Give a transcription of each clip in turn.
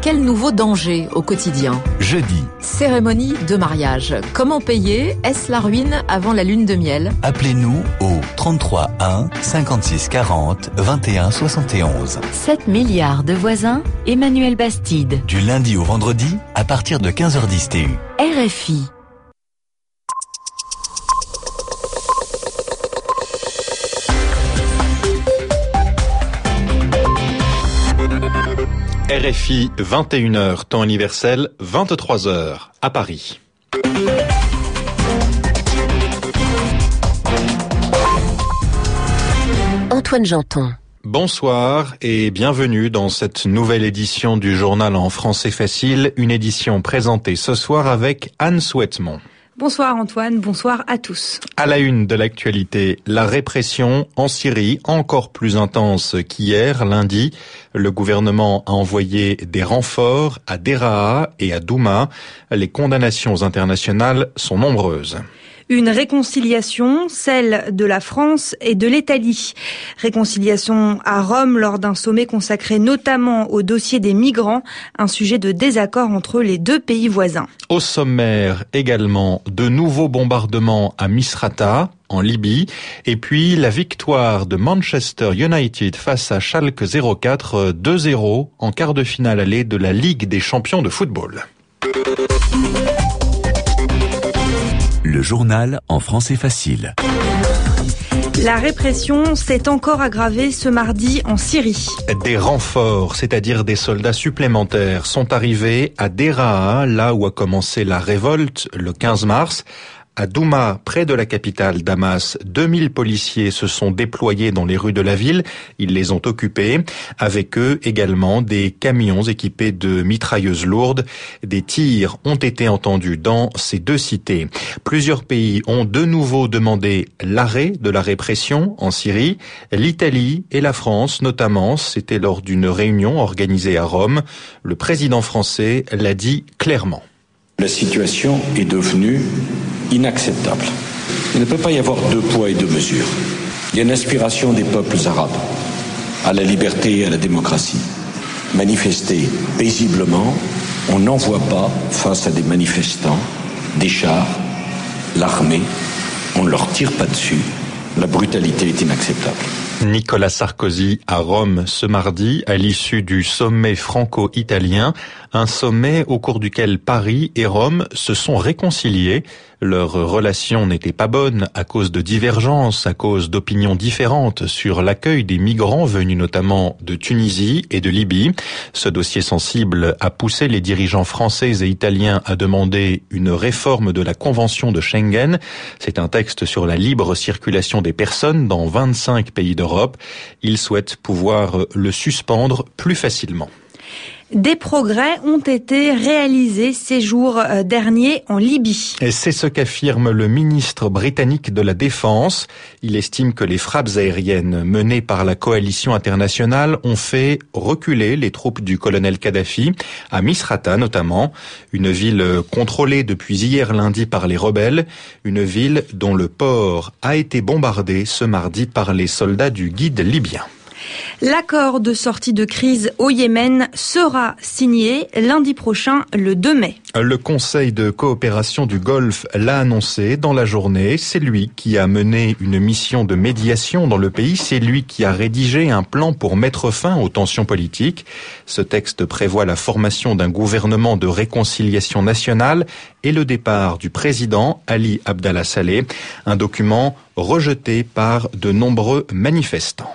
Quel nouveau danger au quotidien? Jeudi. Cérémonie de mariage. Comment payer? Est-ce la ruine avant la lune de miel? Appelez-nous au 33 1 56 40 21 71. 7 milliards de voisins, Emmanuel Bastide. Du lundi au vendredi, à partir de 15h10 TU. RFI. RFI 21h, temps universel, 23h à Paris. Antoine Janton. Bonsoir et bienvenue dans cette nouvelle édition du journal en français facile, une édition présentée ce soir avec Anne Souhaitemont. Bonsoir Antoine, bonsoir à tous. À la une de l'actualité, la répression en Syrie, encore plus intense qu'hier, lundi. Le gouvernement a envoyé des renforts à Deraa et à Douma. Les condamnations internationales sont nombreuses une réconciliation, celle de la France et de l'Italie. Réconciliation à Rome lors d'un sommet consacré notamment au dossier des migrants, un sujet de désaccord entre les deux pays voisins. Au sommaire également de nouveaux bombardements à Misrata, en Libye, et puis la victoire de Manchester United face à Schalke 04 2-0 en quart de finale allée de la Ligue des champions de football. Le journal en français facile. La répression s'est encore aggravée ce mardi en Syrie. Des renforts, c'est-à-dire des soldats supplémentaires, sont arrivés à Deraa, là où a commencé la révolte le 15 mars. À Douma, près de la capitale Damas, 2000 policiers se sont déployés dans les rues de la ville. Ils les ont occupés. Avec eux également des camions équipés de mitrailleuses lourdes. Des tirs ont été entendus dans ces deux cités. Plusieurs pays ont de nouveau demandé l'arrêt de la répression en Syrie. L'Italie et la France notamment. C'était lors d'une réunion organisée à Rome. Le président français l'a dit clairement. La situation est devenue inacceptable. Il ne peut pas y avoir deux poids et deux mesures. Il y a une aspiration des peuples arabes à la liberté et à la démocratie. Manifester paisiblement, on n'envoie pas face à des manifestants des chars, l'armée, on ne leur tire pas dessus. La brutalité est inacceptable. Nicolas Sarkozy à Rome ce mardi à l'issue du sommet franco-italien, un sommet au cours duquel Paris et Rome se sont réconciliés. Leur relation n'était pas bonne à cause de divergences, à cause d'opinions différentes sur l'accueil des migrants venus notamment de Tunisie et de Libye. Ce dossier sensible a poussé les dirigeants français et italiens à demander une réforme de la Convention de Schengen. C'est un texte sur la libre circulation des personnes dans 25 pays d'Europe. Ils souhaitent pouvoir le suspendre plus facilement. Des progrès ont été réalisés ces jours euh, derniers en Libye. Et c'est ce qu'affirme le ministre britannique de la Défense. Il estime que les frappes aériennes menées par la coalition internationale ont fait reculer les troupes du colonel Kadhafi, à Misrata notamment, une ville contrôlée depuis hier lundi par les rebelles, une ville dont le port a été bombardé ce mardi par les soldats du guide libyen. L'accord de sortie de crise au Yémen sera signé lundi prochain, le 2 mai. Le Conseil de coopération du Golfe l'a annoncé dans la journée. C'est lui qui a mené une mission de médiation dans le pays. C'est lui qui a rédigé un plan pour mettre fin aux tensions politiques. Ce texte prévoit la formation d'un gouvernement de réconciliation nationale et le départ du président Ali Abdallah Saleh, un document rejeté par de nombreux manifestants.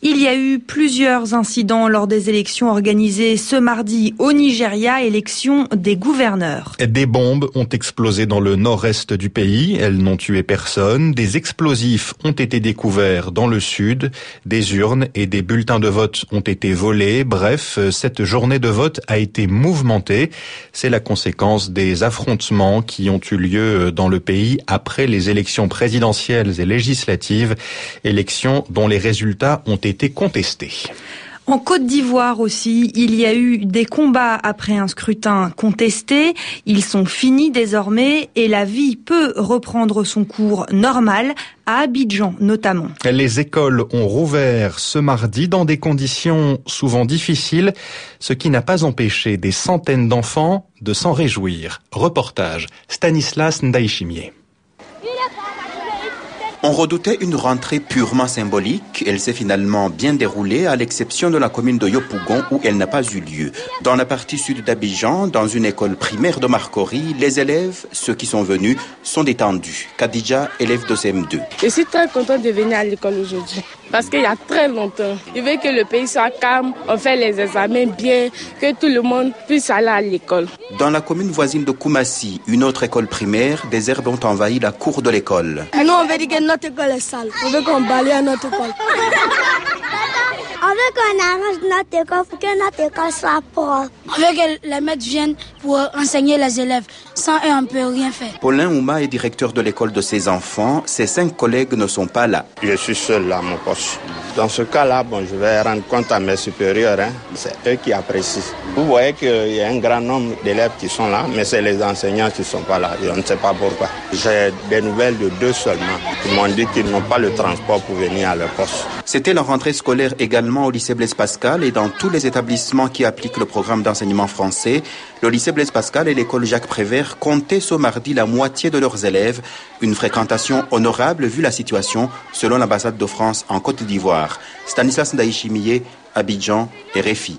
Il y a eu plusieurs incidents lors des élections organisées ce mardi au Nigeria, élection des gouverneurs. Des bombes ont explosé dans le nord-est du pays, elles n'ont tué personne. Des explosifs ont été découverts dans le sud, des urnes et des bulletins de vote ont été volés. Bref, cette journée de vote a été mouvementée. C'est la conséquence des affrontements qui ont eu lieu dans le pays après les élections présidentielles et législatives, élections dont les résultats ont été été contesté. En Côte d'Ivoire aussi, il y a eu des combats après un scrutin contesté. Ils sont finis désormais et la vie peut reprendre son cours normal à Abidjan notamment. Les écoles ont rouvert ce mardi dans des conditions souvent difficiles, ce qui n'a pas empêché des centaines d'enfants de s'en réjouir. Reportage Stanislas Ndaïchimier. On redoutait une rentrée purement symbolique. Elle s'est finalement bien déroulée, à l'exception de la commune de Yopougon où elle n'a pas eu lieu. Dans la partie sud d'Abidjan, dans une école primaire de Marcory, les élèves, ceux qui sont venus, sont détendus. Kadija, élève de CM2. Je suis très content de venir à l'école aujourd'hui parce qu'il y a très longtemps. Je veux que le pays soit calme, on fait les examens bien, que tout le monde puisse aller à l'école. Dans la commune voisine de Koumassi, une autre école primaire, des herbes ont envahi la cour de l'école. Nous, on veut dire que notre école est sale. On veut qu'on balaye notre école. On veut qu'on arrange notre école pour que notre école soit propre. On veut que les maîtres viennent pour enseigner les élèves. Sans eux, on ne peut rien faire. Paulin Ouma est directeur de l'école de ses enfants. Ses cinq collègues ne sont pas là. Je suis seul à mon poste. Dans ce cas-là, bon, je vais rendre compte à mes supérieurs. Hein. C'est eux qui apprécient. Vous voyez qu'il y a un grand nombre d'élèves qui sont là, mais c'est les enseignants qui ne sont pas là. Je ne sais pas pourquoi. J'ai des nouvelles de deux seulement. Ils m'ont dit qu'ils n'ont pas le transport pour venir à leur poste. C'était la rentrée scolaire également au lycée Blaise Pascal et dans tous les établissements qui appliquent le programme d'enseignement français. Le lycée Blaise Pascal et l'école Jacques Prévert comptaient ce mardi la moitié de leurs élèves. Une fréquentation honorable vu la situation selon l'ambassade de France en Côte d'Ivoire. Stanislas Ndaïchimiye, Abidjan et Réfi.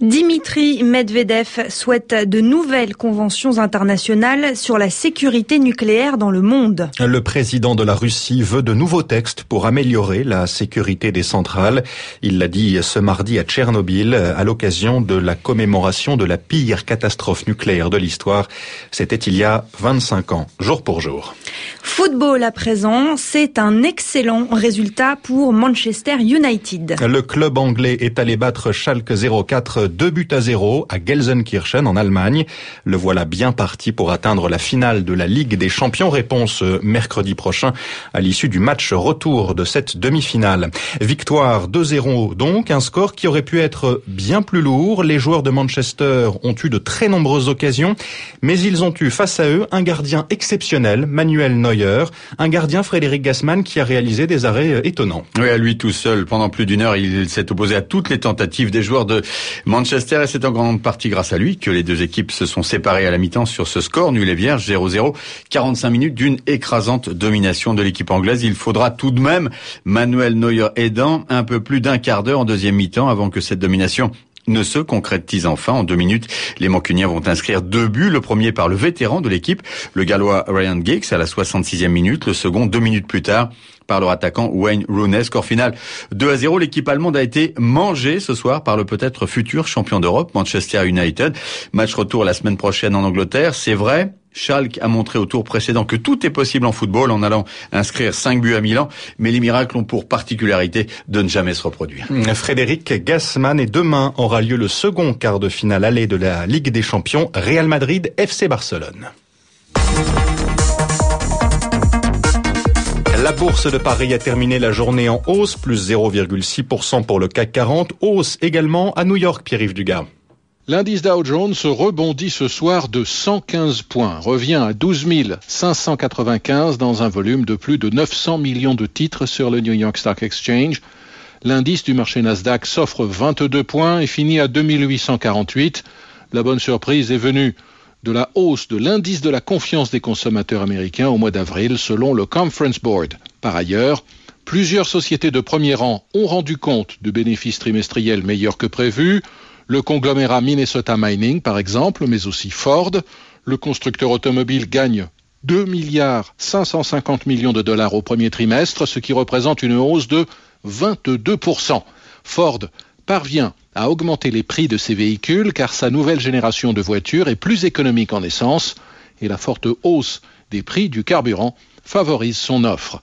Dimitri Medvedev souhaite de nouvelles conventions internationales sur la sécurité nucléaire dans le monde. Le président de la Russie veut de nouveaux textes pour améliorer la sécurité des centrales. Il l'a dit ce mardi à Tchernobyl à l'occasion de la commémoration de la pire catastrophe nucléaire de l'histoire. C'était il y a 25 ans, jour pour jour. Football à présent, c'est un excellent résultat pour Manchester United. Le club anglais est allé battre Schalke 04 2 buts à 0 à Gelsenkirchen en Allemagne. Le voilà bien parti pour atteindre la finale de la Ligue des Champions. Réponse mercredi prochain à l'issue du match retour de cette demi-finale. Victoire 2-0 donc, un score qui aurait pu être bien plus lourd. Les joueurs de Manchester ont eu de très nombreuses occasions, mais ils ont eu face à eux un gardien exceptionnel, Manuel Neuer, un gardien Frédéric Gassman qui a réalisé des arrêts étonnants. Oui, à lui tout seul, pendant plus d'une heure, il s'est opposé à toutes les tentatives des joueurs de Manchester et c'est en grande partie grâce à lui que les deux équipes se sont séparées à la mi-temps sur ce score nul et vierge 0-0. 45 minutes d'une écrasante domination de l'équipe anglaise. Il faudra tout de même, Manuel Neuer aidant, un peu plus d'un quart d'heure en deuxième mi-temps avant que cette domination ne se concrétise enfin. En deux minutes, les Mancuniens vont inscrire deux buts. Le premier par le vétéran de l'équipe, le Gallois Ryan Giggs à la 66e minute. Le second, deux minutes plus tard, par leur attaquant Wayne Rooney. Score final 2 à 0. L'équipe allemande a été mangée ce soir par le peut-être futur champion d'Europe, Manchester United. Match retour la semaine prochaine en Angleterre. C'est vrai, Schalke a montré au tour précédent que tout est possible en football en allant inscrire 5 buts à Milan, mais les miracles ont pour particularité de ne jamais se reproduire. Frédéric Gassman et demain aura lieu le second quart de finale aller de la Ligue des Champions Real Madrid FC Barcelone. La bourse de Paris a terminé la journée en hausse, plus 0,6% pour le CAC 40, hausse également à New York, Pierre-Yves Dugas. L'indice Dow Jones rebondit ce soir de 115 points, revient à 12 595 dans un volume de plus de 900 millions de titres sur le New York Stock Exchange. L'indice du marché Nasdaq s'offre 22 points et finit à 2848. La bonne surprise est venue de la hausse de l'indice de la confiance des consommateurs américains au mois d'avril selon le Conference Board. Par ailleurs, plusieurs sociétés de premier rang ont rendu compte de bénéfices trimestriels meilleurs que prévus. Le conglomérat Minnesota Mining, par exemple, mais aussi Ford. Le constructeur automobile gagne 2 milliards 550 millions de dollars au premier trimestre, ce qui représente une hausse de 22%. Ford parvient à augmenter les prix de ses véhicules car sa nouvelle génération de voitures est plus économique en essence et la forte hausse des prix du carburant favorise son offre.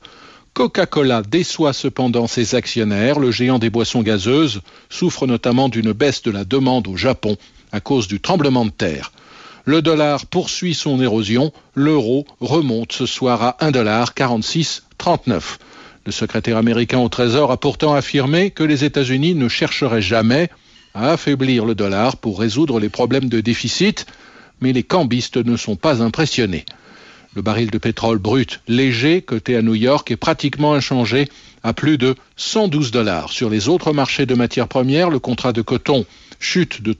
Coca-Cola déçoit cependant ses actionnaires. Le géant des boissons gazeuses souffre notamment d'une baisse de la demande au Japon à cause du tremblement de terre. Le dollar poursuit son érosion. L'euro remonte ce soir à 1,4639. Le secrétaire américain au Trésor a pourtant affirmé que les États-Unis ne chercheraient jamais à affaiblir le dollar pour résoudre les problèmes de déficit, mais les cambistes ne sont pas impressionnés. Le baril de pétrole brut léger coté à New York est pratiquement inchangé à plus de 112 dollars. Sur les autres marchés de matières premières, le contrat de coton chute de